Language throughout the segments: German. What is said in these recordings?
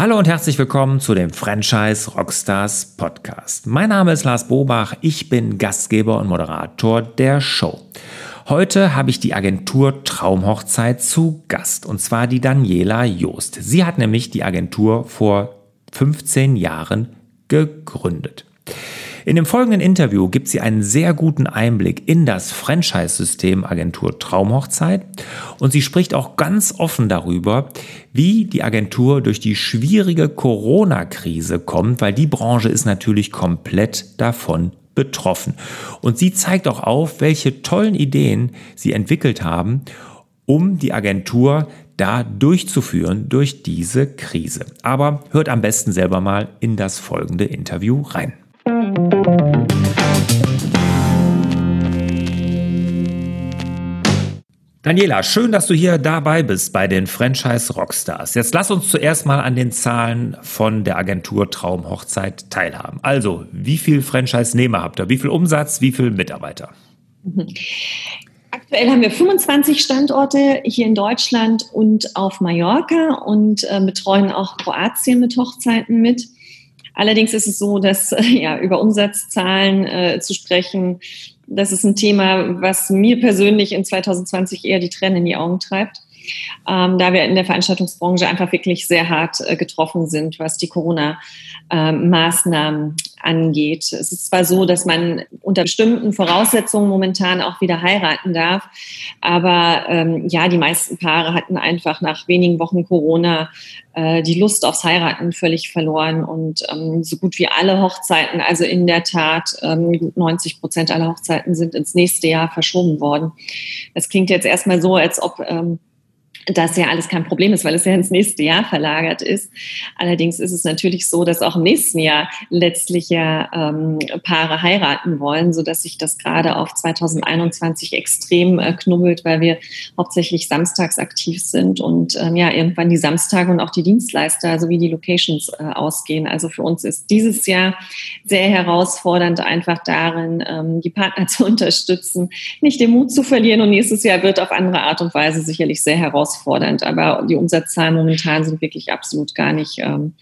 Hallo und herzlich willkommen zu dem Franchise Rockstars Podcast. Mein Name ist Lars Bobach, ich bin Gastgeber und Moderator der Show. Heute habe ich die Agentur Traumhochzeit zu Gast und zwar die Daniela Joost. Sie hat nämlich die Agentur vor 15 Jahren gegründet. In dem folgenden Interview gibt sie einen sehr guten Einblick in das Franchise-System Agentur Traumhochzeit und sie spricht auch ganz offen darüber, wie die Agentur durch die schwierige Corona-Krise kommt, weil die Branche ist natürlich komplett davon betroffen. Und sie zeigt auch auf, welche tollen Ideen sie entwickelt haben, um die Agentur da durchzuführen durch diese Krise. Aber hört am besten selber mal in das folgende Interview rein. Daniela, schön, dass du hier dabei bist bei den Franchise Rockstars. Jetzt lass uns zuerst mal an den Zahlen von der Agentur Traumhochzeit teilhaben. Also, wie viel Franchise-Nehmer habt ihr? Wie viel Umsatz? Wie viel Mitarbeiter? Aktuell haben wir 25 Standorte hier in Deutschland und auf Mallorca und äh, betreuen auch Kroatien mit Hochzeiten mit. Allerdings ist es so, dass ja, über Umsatzzahlen äh, zu sprechen, das ist ein Thema, was mir persönlich in 2020 eher die Tränen in die Augen treibt. Ähm, da wir in der Veranstaltungsbranche einfach wirklich sehr hart äh, getroffen sind, was die Corona-Maßnahmen äh, angeht. Es ist zwar so, dass man unter bestimmten Voraussetzungen momentan auch wieder heiraten darf, aber ähm, ja, die meisten Paare hatten einfach nach wenigen Wochen Corona äh, die Lust aufs Heiraten völlig verloren und ähm, so gut wie alle Hochzeiten, also in der Tat ähm, 90 Prozent aller Hochzeiten sind ins nächste Jahr verschoben worden. Das klingt jetzt erstmal so, als ob ähm, das ja alles kein Problem ist, weil es ja ins nächste Jahr verlagert ist. Allerdings ist es natürlich so, dass auch im nächsten Jahr letztlich ja ähm, Paare heiraten wollen, so dass sich das gerade auf 2021 extrem äh, knubbelt, weil wir hauptsächlich samstags aktiv sind und ähm, ja irgendwann die Samstage und auch die Dienstleister sowie die Locations äh, ausgehen. Also für uns ist dieses Jahr sehr herausfordernd, einfach darin ähm, die Partner zu unterstützen, nicht den Mut zu verlieren und nächstes Jahr wird auf andere Art und Weise sicherlich sehr herausfordernd herausfordernd. Aber die Umsatzzahlen momentan sind wirklich absolut gar nicht ähm,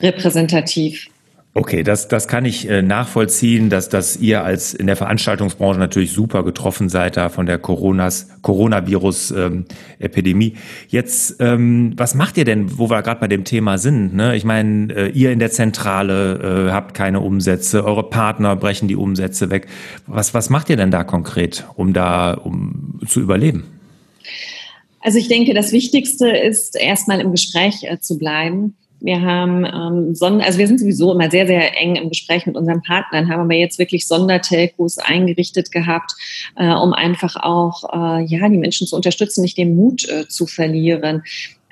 repräsentativ. Okay, das, das kann ich äh, nachvollziehen, dass, dass ihr als in der Veranstaltungsbranche natürlich super getroffen seid da von der Coronas, Coronavirus-Epidemie. Jetzt, ähm, was macht ihr denn, wo wir gerade bei dem Thema sind? Ne? Ich meine, äh, ihr in der Zentrale äh, habt keine Umsätze, eure Partner brechen die Umsätze weg. Was, was macht ihr denn da konkret, um da um zu überleben? Also ich denke, das Wichtigste ist erstmal im Gespräch äh, zu bleiben. Wir haben ähm, Sonder, also wir sind sowieso immer sehr, sehr eng im Gespräch mit unseren Partnern, haben aber jetzt wirklich Sondertelcos eingerichtet gehabt, äh, um einfach auch äh, ja die Menschen zu unterstützen, nicht den Mut äh, zu verlieren.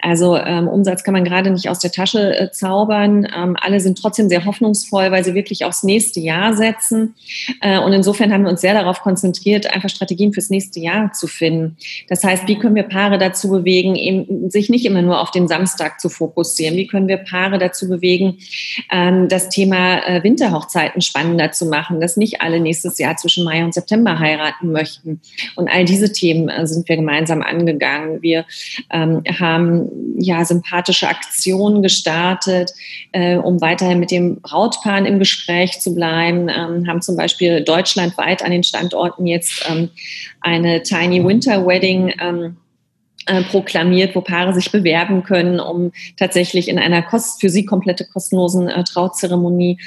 Also ähm, Umsatz kann man gerade nicht aus der Tasche äh, zaubern. Ähm, alle sind trotzdem sehr hoffnungsvoll, weil sie wirklich aufs nächste Jahr setzen. Äh, und insofern haben wir uns sehr darauf konzentriert, einfach Strategien fürs nächste Jahr zu finden. Das heißt, wie können wir Paare dazu bewegen, eben sich nicht immer nur auf den Samstag zu fokussieren? Wie können wir Paare dazu bewegen, ähm, das Thema äh, Winterhochzeiten spannender zu machen, dass nicht alle nächstes Jahr zwischen Mai und September heiraten möchten? Und all diese Themen äh, sind wir gemeinsam angegangen. Wir ähm, haben ja, sympathische Aktionen gestartet, äh, um weiterhin mit dem Brautpaar im Gespräch zu bleiben, ähm, haben zum Beispiel deutschlandweit an den Standorten jetzt ähm, eine Tiny Winter Wedding ähm, äh, proklamiert, wo Paare sich bewerben können, um tatsächlich in einer kost für sie komplette kostenlosen äh, Trauzeremonie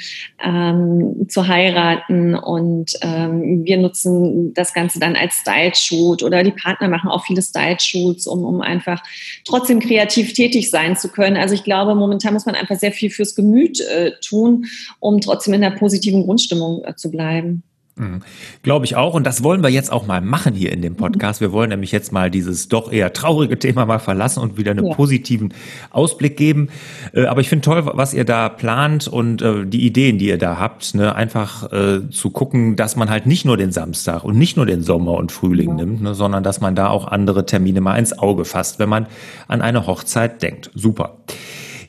ähm, zu heiraten. Und ähm, wir nutzen das Ganze dann als Style-Shoot oder die Partner machen auch viele Style-Shoots, um, um einfach trotzdem kreativ tätig sein zu können. Also ich glaube, momentan muss man einfach sehr viel fürs Gemüt äh, tun, um trotzdem in einer positiven Grundstimmung äh, zu bleiben. Mhm. Glaube ich auch. Und das wollen wir jetzt auch mal machen hier in dem Podcast. Wir wollen nämlich jetzt mal dieses doch eher traurige Thema mal verlassen und wieder einen ja. positiven Ausblick geben. Äh, aber ich finde toll, was ihr da plant und äh, die Ideen, die ihr da habt. Ne? Einfach äh, zu gucken, dass man halt nicht nur den Samstag und nicht nur den Sommer und Frühling ja. nimmt, ne? sondern dass man da auch andere Termine mal ins Auge fasst, wenn man an eine Hochzeit denkt. Super.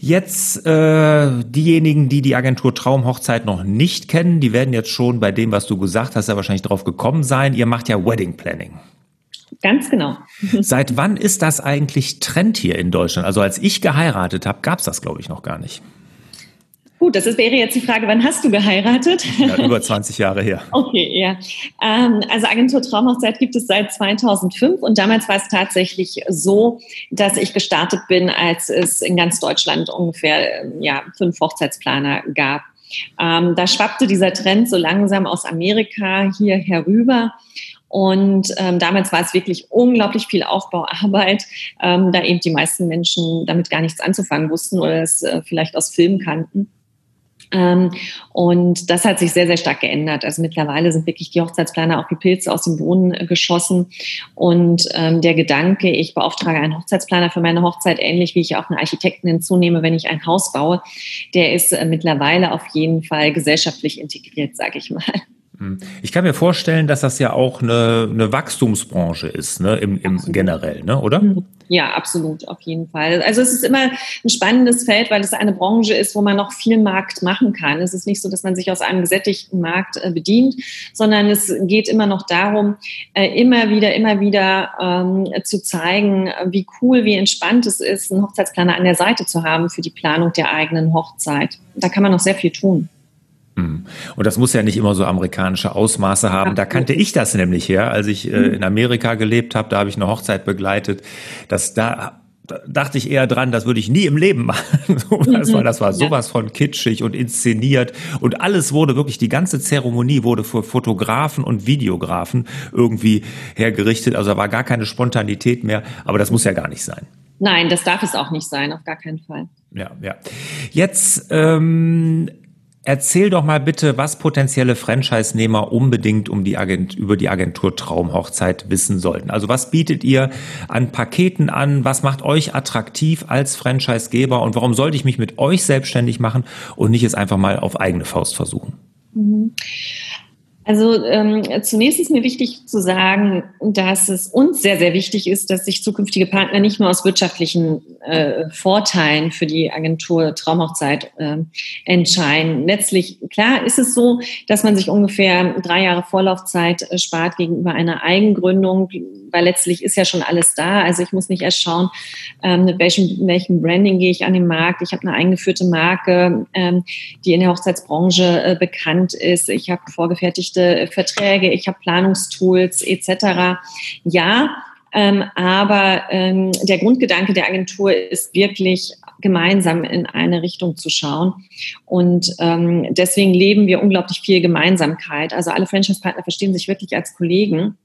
Jetzt äh, diejenigen, die die Agentur Traumhochzeit noch nicht kennen, die werden jetzt schon bei dem, was du gesagt hast, ja wahrscheinlich drauf gekommen sein. Ihr macht ja Wedding Planning. Ganz genau. Seit wann ist das eigentlich Trend hier in Deutschland? Also als ich geheiratet habe, gab es das, glaube ich, noch gar nicht. Gut, das ist, wäre jetzt die Frage, wann hast du geheiratet? Ja, über 20 Jahre her. Okay, ja. Ähm, also Agentur Traumhochzeit gibt es seit 2005 und damals war es tatsächlich so, dass ich gestartet bin, als es in ganz Deutschland ungefähr ja, fünf Hochzeitsplaner gab. Ähm, da schwappte dieser Trend so langsam aus Amerika hier herüber. Und ähm, damals war es wirklich unglaublich viel Aufbauarbeit, ähm, da eben die meisten Menschen damit gar nichts anzufangen wussten oder es äh, vielleicht aus Filmen kannten. Ähm, und das hat sich sehr, sehr stark geändert. Also mittlerweile sind wirklich die Hochzeitsplaner auch wie Pilze aus dem Boden äh, geschossen. Und ähm, der Gedanke, ich beauftrage einen Hochzeitsplaner für meine Hochzeit, ähnlich wie ich auch einen Architekten hinzunehme, wenn ich ein Haus baue, der ist äh, mittlerweile auf jeden Fall gesellschaftlich integriert, sage ich mal. Hm. Ich kann mir vorstellen, dass das ja auch eine, eine Wachstumsbranche ist, ne, im, im generell, ne, oder? Hm. Ja, absolut, auf jeden Fall. Also es ist immer ein spannendes Feld, weil es eine Branche ist, wo man noch viel Markt machen kann. Es ist nicht so, dass man sich aus einem gesättigten Markt äh, bedient, sondern es geht immer noch darum, äh, immer wieder, immer wieder ähm, zu zeigen, wie cool, wie entspannt es ist, einen Hochzeitsplaner an der Seite zu haben für die Planung der eigenen Hochzeit. Da kann man noch sehr viel tun. Hm. Und das muss ja nicht immer so amerikanische Ausmaße haben. Da kannte ich das nämlich her, als ich äh, in Amerika gelebt habe. Da habe ich eine Hochzeit begleitet. dass da da dachte ich eher dran, das würde ich nie im Leben machen. das, war, das war sowas von kitschig und inszeniert und alles wurde wirklich, die ganze Zeremonie wurde für Fotografen und Videografen irgendwie hergerichtet. Also da war gar keine Spontanität mehr, aber das muss ja gar nicht sein. Nein, das darf es auch nicht sein, auf gar keinen Fall. Ja, ja. Jetzt ähm, Erzähl doch mal bitte, was potenzielle Franchise-Nehmer unbedingt um die Agent, über die Agentur Traumhochzeit wissen sollten. Also was bietet ihr an Paketen an? Was macht euch attraktiv als Franchise-Geber? Und warum sollte ich mich mit euch selbstständig machen und nicht es einfach mal auf eigene Faust versuchen? Mhm. Also ähm, zunächst ist mir wichtig zu sagen, dass es uns sehr, sehr wichtig ist, dass sich zukünftige Partner nicht nur aus wirtschaftlichen äh, Vorteilen für die Agentur Traumhochzeit äh, entscheiden. Letztlich, klar ist es so, dass man sich ungefähr drei Jahre Vorlaufzeit äh, spart gegenüber einer Eigengründung, weil letztlich ist ja schon alles da. Also ich muss nicht erst schauen, ähm, mit welchem, welchem Branding gehe ich an den Markt. Ich habe eine eingeführte Marke, ähm, die in der Hochzeitsbranche äh, bekannt ist. Ich habe vorgefertigt abgestimmte Verträge, ich habe Planungstools etc. Ja, ähm, aber ähm, der Grundgedanke der Agentur ist wirklich gemeinsam in eine Richtung zu schauen. Und ähm, deswegen leben wir unglaublich viel Gemeinsamkeit. Also alle Franchise-Partner verstehen sich wirklich als Kollegen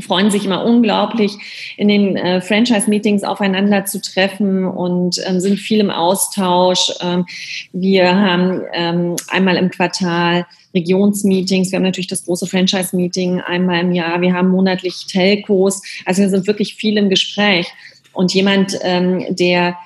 freuen sich immer unglaublich, in den äh, Franchise-Meetings aufeinander zu treffen und ähm, sind viel im Austausch. Ähm, wir haben ähm, einmal im Quartal Regionsmeetings, wir haben natürlich das große Franchise-Meeting einmal im Jahr, wir haben monatlich Telcos, also wir sind wirklich viel im Gespräch. Und jemand, ähm, der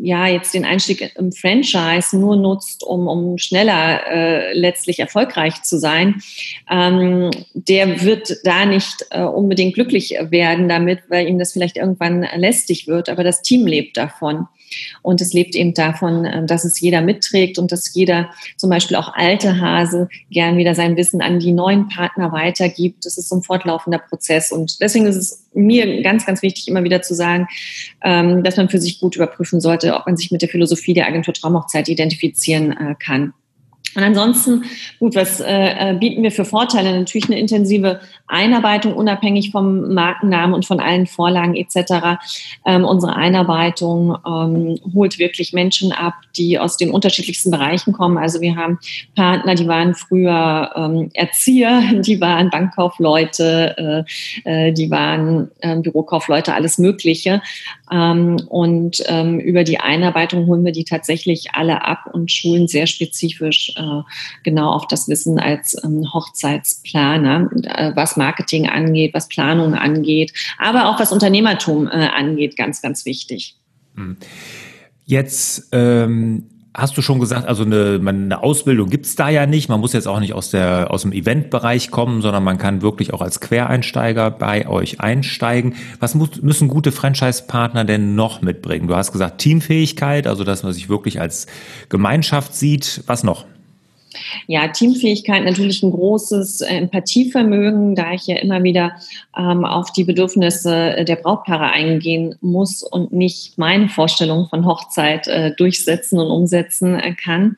ja jetzt den Einstieg im Franchise nur nutzt, um, um schneller äh, letztlich erfolgreich zu sein, ähm, der wird da nicht äh, unbedingt glücklich werden damit, weil ihm das vielleicht irgendwann lästig wird, aber das Team lebt davon. Und es lebt eben davon, äh, dass es jeder mitträgt und dass jeder zum Beispiel auch alte Hase gern wieder sein Wissen an die neuen Partner weitergibt. Das ist so ein fortlaufender Prozess. Und deswegen ist es mir ganz, ganz wichtig, immer wieder zu sagen, ähm, dass man für sich gut überprüfen sollte, ob man sich mit der Philosophie der Agentur Traumhochzeit identifizieren äh, kann. Und ansonsten, gut, was äh, äh, bieten wir für Vorteile? Natürlich eine intensive Einarbeitung, unabhängig vom Markennamen und von allen Vorlagen etc. Ähm, unsere Einarbeitung ähm, holt wirklich Menschen ab, die aus den unterschiedlichsten Bereichen kommen. Also wir haben Partner, die waren früher ähm, Erzieher, die waren Bankkaufleute, äh, äh, die waren äh, Bürokaufleute, alles Mögliche. Ähm, und ähm, über die Einarbeitung holen wir die tatsächlich alle ab und schulen sehr spezifisch äh, genau auf das Wissen als ähm, Hochzeitsplaner, äh, was Marketing angeht, was Planung angeht, aber auch was Unternehmertum äh, angeht, ganz, ganz wichtig. Hm. Jetzt ähm, hast du schon gesagt, also eine, eine Ausbildung gibt's da ja nicht. Man muss jetzt auch nicht aus, der, aus dem Eventbereich kommen, sondern man kann wirklich auch als Quereinsteiger bei euch einsteigen. Was muss, müssen gute Franchise-Partner denn noch mitbringen? Du hast gesagt Teamfähigkeit, also dass man sich wirklich als Gemeinschaft sieht. Was noch? Ja, Teamfähigkeit natürlich ein großes äh, Empathievermögen, da ich ja immer wieder ähm, auf die Bedürfnisse der Brautpaare eingehen muss und nicht meine Vorstellung von Hochzeit äh, durchsetzen und umsetzen äh, kann.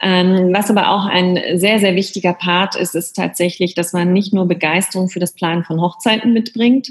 Ähm, was aber auch ein sehr, sehr wichtiger Part ist, ist tatsächlich, dass man nicht nur Begeisterung für das Planen von Hochzeiten mitbringt,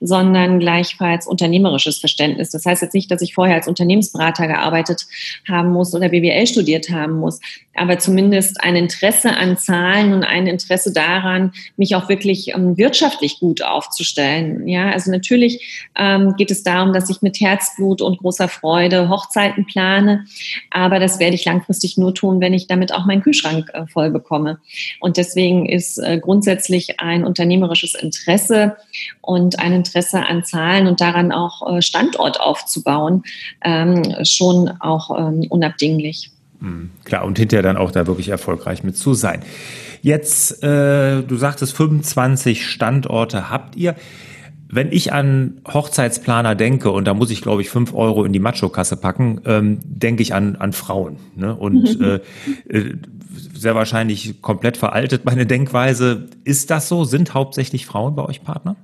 sondern gleichfalls unternehmerisches Verständnis. Das heißt jetzt nicht, dass ich vorher als Unternehmensberater gearbeitet haben muss oder BWL studiert haben muss, aber zumindest ein Interesse an Zahlen und ein Interesse daran, mich auch wirklich ähm, wirtschaftlich gut aufzustellen. Ja, also natürlich ähm, geht es darum, dass ich mit Herzblut und großer Freude Hochzeiten plane, aber das werde ich langfristig nur tun, wenn ich damit auch meinen Kühlschrank äh, voll bekomme. Und deswegen ist äh, grundsätzlich ein unternehmerisches Interesse und ein Interesse an Zahlen und daran auch äh, Standort aufzubauen ähm, schon auch ähm, unabdinglich. Mhm, klar, und hinterher dann auch da wirklich erfolgreich mit zu sein. Jetzt, äh, du sagtest, 25 Standorte habt ihr. Wenn ich an Hochzeitsplaner denke, und da muss ich, glaube ich, fünf Euro in die Macho-Kasse packen, ähm, denke ich an, an Frauen. Ne? Und äh, äh, sehr wahrscheinlich komplett veraltet meine Denkweise. Ist das so? Sind hauptsächlich Frauen bei euch Partner?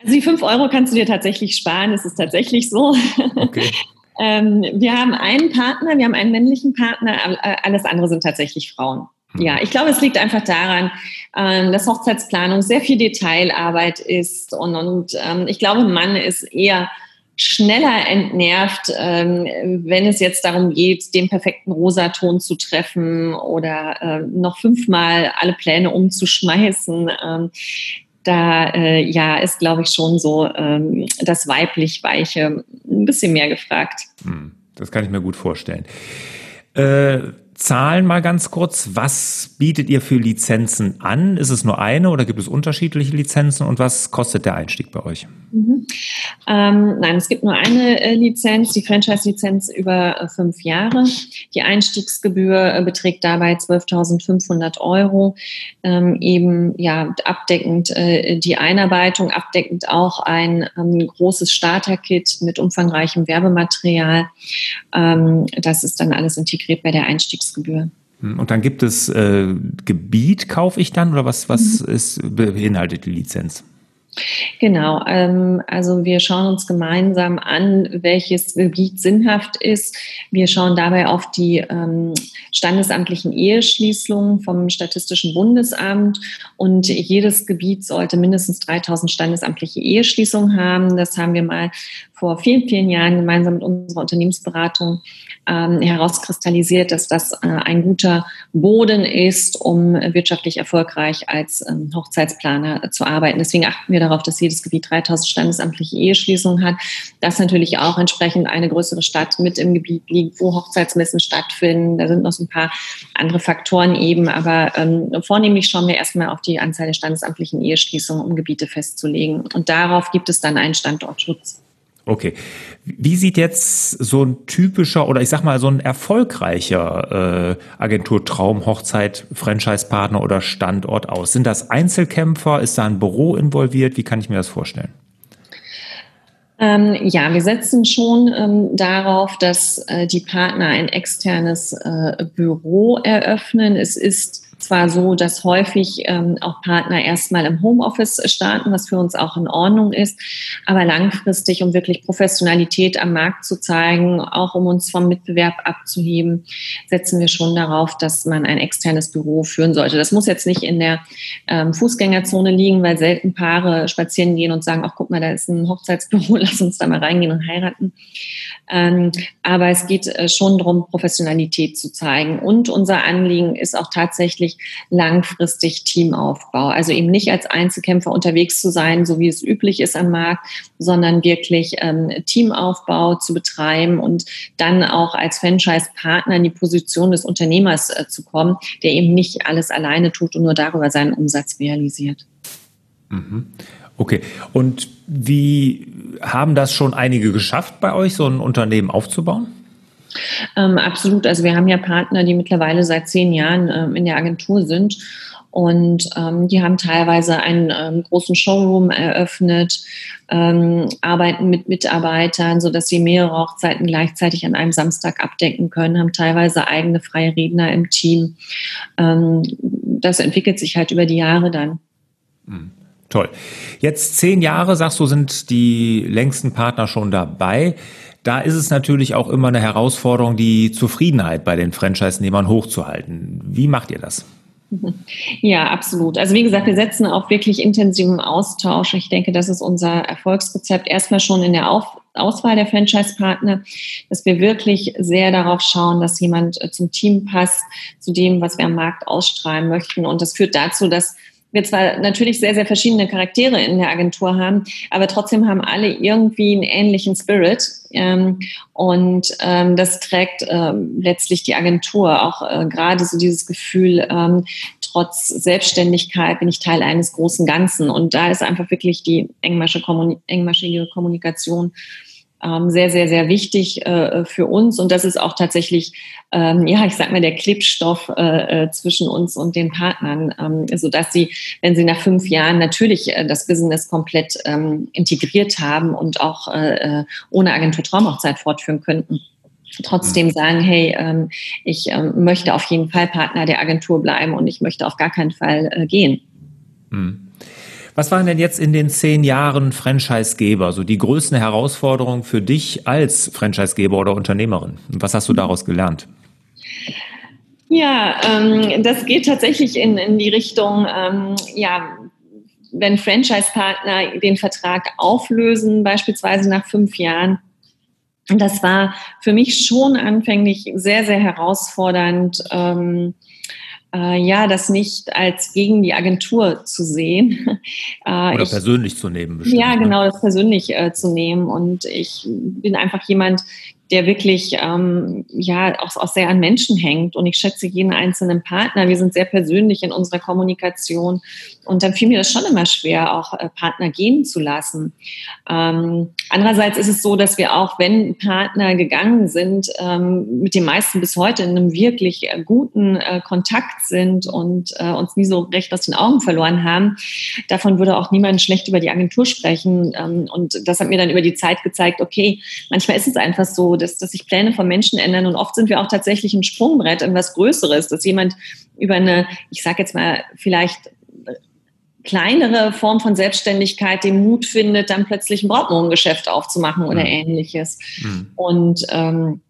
Also die fünf Euro kannst du dir tatsächlich sparen, es ist tatsächlich so. Okay. Ähm, wir haben einen Partner, wir haben einen männlichen Partner, alles andere sind tatsächlich Frauen. Hm. Ja, ich glaube, es liegt einfach daran, ähm, dass Hochzeitsplanung sehr viel Detailarbeit ist und, und ähm, ich glaube, Mann ist eher schneller entnervt, ähm, wenn es jetzt darum geht, den perfekten Rosaton zu treffen oder noch fünfmal alle Pläne umzuschmeißen. Da äh, ja ist, glaube ich, schon so ähm, das weiblich Weiche ein bisschen mehr gefragt. Hm, das kann ich mir gut vorstellen. Äh, Zahlen mal ganz kurz. Was bietet ihr für Lizenzen an? Ist es nur eine oder gibt es unterschiedliche Lizenzen und was kostet der Einstieg bei euch? Mhm. Ähm, nein, es gibt nur eine äh, Lizenz, die Franchise-Lizenz über äh, fünf Jahre. Die Einstiegsgebühr äh, beträgt dabei 12.500 Euro. Ähm, eben ja abdeckend äh, die Einarbeitung, abdeckend auch ein ähm, großes Starter-Kit mit umfangreichem Werbematerial. Ähm, das ist dann alles integriert bei der Einstiegsgebühr. Einstiegsgebühr. Hm, und dann gibt es äh, Gebiet, kaufe ich dann oder was, was mhm. ist, beinhaltet die Lizenz? Genau, ähm, also wir schauen uns gemeinsam an, welches Gebiet sinnhaft ist. Wir schauen dabei auf die ähm, standesamtlichen Eheschließungen vom Statistischen Bundesamt und jedes Gebiet sollte mindestens 3000 standesamtliche Eheschließungen haben. Das haben wir mal vor vielen, vielen Jahren gemeinsam mit unserer Unternehmensberatung ähm, herauskristallisiert, dass das äh, ein guter Boden ist, um wirtschaftlich erfolgreich als ähm, Hochzeitsplaner zu arbeiten. Deswegen achten wir darauf, dass jedes Gebiet 3000 standesamtliche Eheschließungen hat, dass natürlich auch entsprechend eine größere Stadt mit im Gebiet liegt, wo Hochzeitsmessen stattfinden. Da sind noch so ein paar andere Faktoren eben, aber ähm, vornehmlich schauen wir erstmal auf die Anzahl der standesamtlichen Eheschließungen, um Gebiete festzulegen. Und darauf gibt es dann einen Standortschutz. Okay. Wie sieht jetzt so ein typischer oder ich sag mal so ein erfolgreicher äh, Agentur Traum Hochzeit Franchise-Partner oder Standort aus? Sind das Einzelkämpfer? Ist da ein Büro involviert? Wie kann ich mir das vorstellen? Ähm, ja, wir setzen schon ähm, darauf, dass äh, die Partner ein externes äh, Büro eröffnen. Es ist zwar so, dass häufig ähm, auch Partner erstmal im Homeoffice starten, was für uns auch in Ordnung ist, aber langfristig, um wirklich Professionalität am Markt zu zeigen, auch um uns vom Mitbewerb abzuheben, setzen wir schon darauf, dass man ein externes Büro führen sollte. Das muss jetzt nicht in der ähm, Fußgängerzone liegen, weil selten Paare spazieren gehen und sagen, ach guck mal, da ist ein Hochzeitsbüro, lass uns da mal reingehen und heiraten. Ähm, aber es geht äh, schon darum, Professionalität zu zeigen. Und unser Anliegen ist auch tatsächlich langfristig Teamaufbau. Also eben nicht als Einzelkämpfer unterwegs zu sein, so wie es üblich ist am Markt, sondern wirklich ähm, Teamaufbau zu betreiben und dann auch als Franchise-Partner in die Position des Unternehmers äh, zu kommen, der eben nicht alles alleine tut und nur darüber seinen Umsatz realisiert. Mhm. Okay. Und wie haben das schon einige geschafft bei euch, so ein Unternehmen aufzubauen? Ähm, absolut. Also wir haben ja Partner, die mittlerweile seit zehn Jahren ähm, in der Agentur sind. Und ähm, die haben teilweise einen ähm, großen Showroom eröffnet, ähm, arbeiten mit Mitarbeitern, sodass sie mehrere Hochzeiten gleichzeitig an einem Samstag abdecken können, haben teilweise eigene freie Redner im Team. Ähm, das entwickelt sich halt über die Jahre dann. Mhm. Toll. Jetzt zehn Jahre, sagst du, sind die längsten Partner schon dabei. Da ist es natürlich auch immer eine Herausforderung, die Zufriedenheit bei den Franchise-Nehmern hochzuhalten. Wie macht ihr das? Ja, absolut. Also wie gesagt, wir setzen auf wirklich intensiven Austausch. Ich denke, das ist unser Erfolgsrezept. Erstmal schon in der auf Auswahl der Franchise-Partner, dass wir wirklich sehr darauf schauen, dass jemand äh, zum Team passt, zu dem, was wir am Markt ausstrahlen möchten. Und das führt dazu, dass wir zwar natürlich sehr, sehr verschiedene Charaktere in der Agentur haben, aber trotzdem haben alle irgendwie einen ähnlichen Spirit. Ähm, und ähm, das trägt ähm, letztlich die Agentur auch äh, gerade so dieses Gefühl, ähm, trotz Selbstständigkeit bin ich Teil eines großen Ganzen. Und da ist einfach wirklich die engmaschige Kommunikation sehr, sehr, sehr wichtig äh, für uns. Und das ist auch tatsächlich, ähm, ja, ich sag mal, der Klebstoff äh, äh, zwischen uns und den Partnern, ähm, sodass sie, wenn sie nach fünf Jahren natürlich äh, das Business komplett ähm, integriert haben und auch äh, äh ohne Agentur Traumhochzeit fortführen könnten, trotzdem mhm. sagen, hey, ähm, ich ähm, möchte auf jeden Fall Partner der Agentur bleiben und ich möchte auf gar keinen Fall gehen. Mhm. Was waren denn jetzt in den zehn Jahren Franchisegeber so die größten Herausforderungen für dich als Franchisegeber oder Unternehmerin? Was hast du daraus gelernt? Ja, ähm, das geht tatsächlich in, in die Richtung, ähm, ja, wenn Franchise-Partner den Vertrag auflösen, beispielsweise nach fünf Jahren. Das war für mich schon anfänglich sehr, sehr herausfordernd. Ähm, äh, ja, das nicht als gegen die Agentur zu sehen. Äh, Oder ich, persönlich zu nehmen. Bestimmt, ja, ne? genau, das persönlich äh, zu nehmen. Und ich bin einfach jemand, der wirklich ähm, ja auch, auch sehr an Menschen hängt. Und ich schätze jeden einzelnen Partner. Wir sind sehr persönlich in unserer Kommunikation. Und dann fiel mir das schon immer schwer, auch äh, Partner gehen zu lassen. Ähm, andererseits ist es so, dass wir auch, wenn Partner gegangen sind, ähm, mit den meisten bis heute in einem wirklich äh, guten äh, Kontakt sind und äh, uns nie so recht aus den Augen verloren haben. Davon würde auch niemand schlecht über die Agentur sprechen. Ähm, und das hat mir dann über die Zeit gezeigt, okay, manchmal ist es einfach so, dass, dass sich Pläne von Menschen ändern und oft sind wir auch tatsächlich ein Sprungbrett in was Größeres, dass jemand über eine, ich sage jetzt mal, vielleicht kleinere Form von Selbstständigkeit den Mut findet, dann plötzlich ein Brautmodengeschäft aufzumachen oder mhm. ähnliches. Mhm. Und ähm,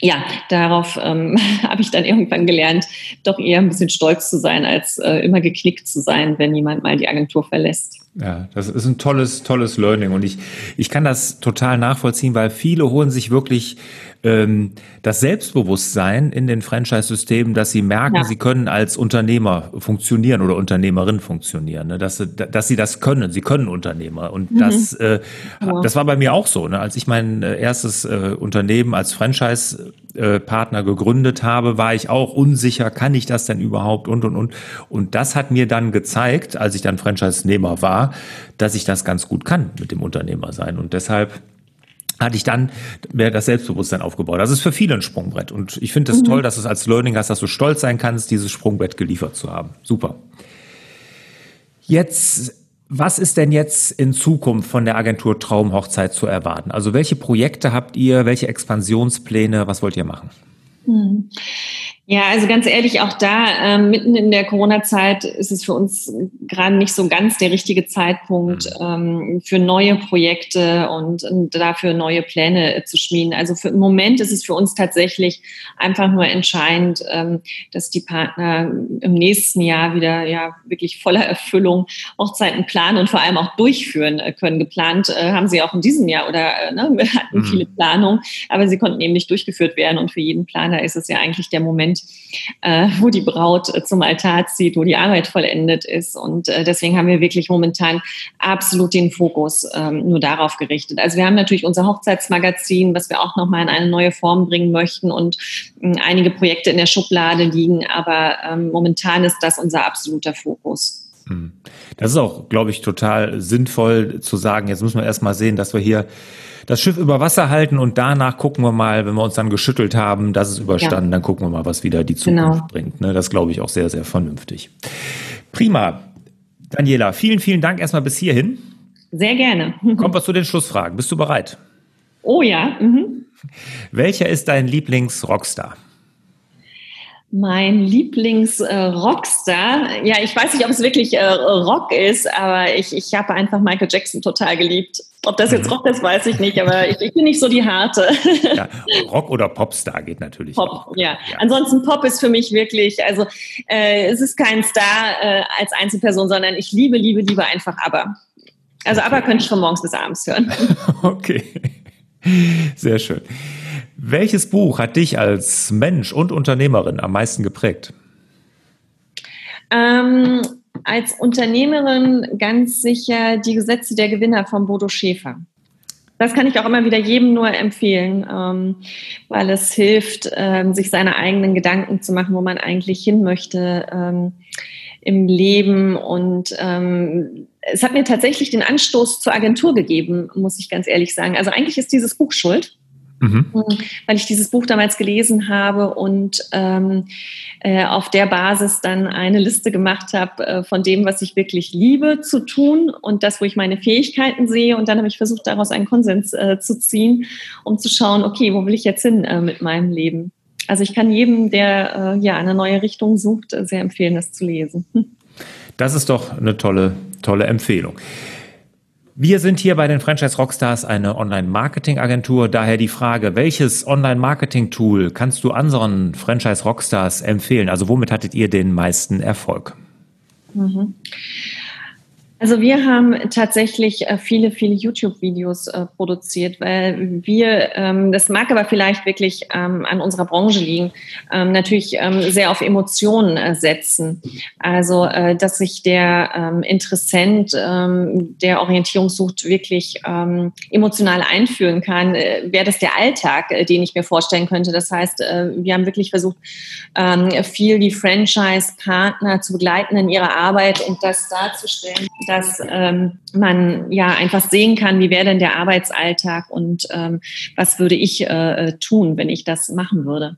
ja, darauf ähm, habe ich dann irgendwann gelernt, doch eher ein bisschen stolz zu sein, als äh, immer geknickt zu sein, wenn jemand mal die Agentur verlässt. Ja, das ist ein tolles, tolles Learning und ich, ich kann das total nachvollziehen, weil viele holen sich wirklich ähm, das Selbstbewusstsein in den Franchise-Systemen, dass sie merken, ja. sie können als Unternehmer funktionieren oder Unternehmerin funktionieren, ne? dass, sie, dass sie das können, sie können Unternehmer und mhm. das, äh, ja. das war bei mir auch so, ne? als ich mein äh, erstes äh, Unternehmen als Franchise Partner gegründet habe, war ich auch unsicher, kann ich das denn überhaupt und und und und das hat mir dann gezeigt, als ich dann Franchise-Nehmer war, dass ich das ganz gut kann mit dem Unternehmer sein und deshalb hatte ich dann mehr das Selbstbewusstsein aufgebaut. Das ist für viele ein Sprungbrett. Und ich finde es das mhm. toll, dass du es als Learning hast, dass du stolz sein kannst, dieses Sprungbrett geliefert zu haben. Super. Jetzt, was ist denn jetzt in Zukunft von der Agentur Traumhochzeit zu erwarten? Also welche Projekte habt ihr, welche Expansionspläne, was wollt ihr machen? Mhm. Ja, also ganz ehrlich, auch da ähm, mitten in der Corona-Zeit ist es für uns gerade nicht so ganz der richtige Zeitpunkt mhm. ähm, für neue Projekte und, und, dafür neue Pläne äh, zu schmieden. Also für, im Moment ist es für uns tatsächlich einfach nur entscheidend, ähm, dass die Partner im nächsten Jahr wieder ja wirklich voller Erfüllung Hochzeiten planen und vor allem auch durchführen äh, können. Geplant äh, haben sie auch in diesem Jahr oder äh, ne, wir hatten mhm. viele Planungen, aber sie konnten eben nicht durchgeführt werden. Und für jeden Planer ist es ja eigentlich der Moment, äh, wo die Braut äh, zum Altar zieht, wo die Arbeit vollendet ist. Und äh, deswegen haben wir wirklich momentan absolut den Fokus ähm, nur darauf gerichtet. Also wir haben natürlich unser Hochzeitsmagazin, was wir auch nochmal in eine neue Form bringen möchten und äh, einige Projekte in der Schublade liegen, aber ähm, momentan ist das unser absoluter Fokus. Hm. Das ist auch, glaube ich, total sinnvoll zu sagen, jetzt müssen wir erstmal sehen, dass wir hier das Schiff über Wasser halten und danach gucken wir mal, wenn wir uns dann geschüttelt haben, das ist überstanden, ja. dann gucken wir mal, was wieder die Zukunft genau. bringt. Ne? Das glaube ich auch sehr, sehr vernünftig. Prima. Daniela, vielen, vielen Dank erstmal bis hierhin. Sehr gerne. Kommen wir zu den Schlussfragen. Bist du bereit? Oh ja. Mhm. Welcher ist dein Lieblings-Rockstar? Mein Lieblings-Rockstar, äh, ja, ich weiß nicht, ob es wirklich äh, Rock ist, aber ich, ich habe einfach Michael Jackson total geliebt. Ob das jetzt mhm. Rock ist, weiß ich nicht, aber ich, ich bin nicht so die Harte. Ja, Rock oder Popstar geht natürlich. Pop, auch. Ja. ja. Ansonsten Pop ist für mich wirklich, also äh, es ist kein Star äh, als Einzelperson, sondern ich liebe, liebe, liebe einfach Aber. Also. Aber könnte ich von morgens bis abends hören. okay. Sehr schön. Welches Buch hat dich als Mensch und Unternehmerin am meisten geprägt? Ähm, als Unternehmerin ganz sicher die Gesetze der Gewinner von Bodo Schäfer. Das kann ich auch immer wieder jedem nur empfehlen, ähm, weil es hilft, ähm, sich seine eigenen Gedanken zu machen, wo man eigentlich hin möchte ähm, im Leben. Und ähm, es hat mir tatsächlich den Anstoß zur Agentur gegeben, muss ich ganz ehrlich sagen. Also eigentlich ist dieses Buch schuld. Mhm. Weil ich dieses Buch damals gelesen habe und ähm, äh, auf der Basis dann eine Liste gemacht habe äh, von dem, was ich wirklich liebe zu tun und das, wo ich meine Fähigkeiten sehe. Und dann habe ich versucht, daraus einen Konsens äh, zu ziehen, um zu schauen, okay, wo will ich jetzt hin äh, mit meinem Leben? Also ich kann jedem, der äh, ja eine neue Richtung sucht, äh, sehr empfehlen, das zu lesen. Das ist doch eine tolle, tolle Empfehlung. Wir sind hier bei den Franchise Rockstars eine Online-Marketing-Agentur. Daher die Frage, welches Online-Marketing-Tool kannst du anderen Franchise Rockstars empfehlen? Also womit hattet ihr den meisten Erfolg? Mhm. Also wir haben tatsächlich äh, viele, viele YouTube-Videos äh, produziert, weil wir, ähm, das mag aber vielleicht wirklich ähm, an unserer Branche liegen, ähm, natürlich sehr auf Emotionen äh, setzen. Also, dass sich der Interessent, der Orientierung sucht, wirklich emotional einführen kann, wäre das der Alltag, den ich mir vorstellen könnte. Das heißt, wir haben wirklich versucht, viel die Franchise-Partner zu begleiten in ihrer Arbeit und das darzustellen dass ähm, man ja einfach sehen kann, wie wäre denn der Arbeitsalltag und ähm, was würde ich äh, äh, tun, wenn ich das machen würde.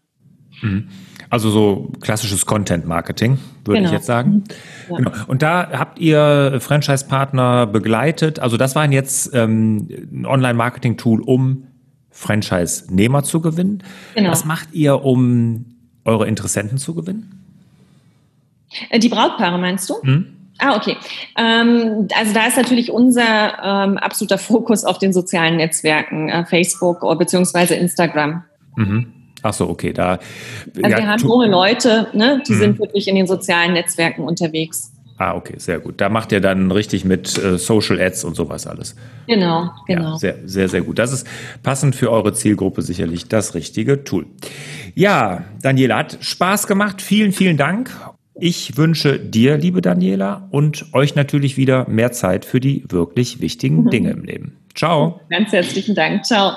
Mhm. Also so klassisches Content-Marketing, würde genau. ich jetzt sagen. Mhm. Ja. Genau. Und da habt ihr Franchise-Partner begleitet. Also das war jetzt ähm, ein Online-Marketing-Tool, um Franchise-Nehmer zu gewinnen. Genau. Was macht ihr, um eure Interessenten zu gewinnen? Äh, die Brautpaare meinst du? Mhm. Ah, okay. Ähm, also da ist natürlich unser ähm, absoluter Fokus auf den sozialen Netzwerken, äh, Facebook oder beziehungsweise Instagram. Mhm. Ach so, okay. Da, also ja, wir haben junge Leute, ne, die mhm. sind wirklich in den sozialen Netzwerken unterwegs. Ah, okay, sehr gut. Da macht ihr dann richtig mit äh, Social Ads und sowas alles. Genau, genau. Ja, sehr, sehr, sehr gut. Das ist passend für eure Zielgruppe sicherlich das richtige Tool. Ja, Daniela, hat Spaß gemacht. Vielen, vielen Dank. Ich wünsche dir, liebe Daniela, und euch natürlich wieder mehr Zeit für die wirklich wichtigen mhm. Dinge im Leben. Ciao. Ganz herzlichen Dank. Ciao.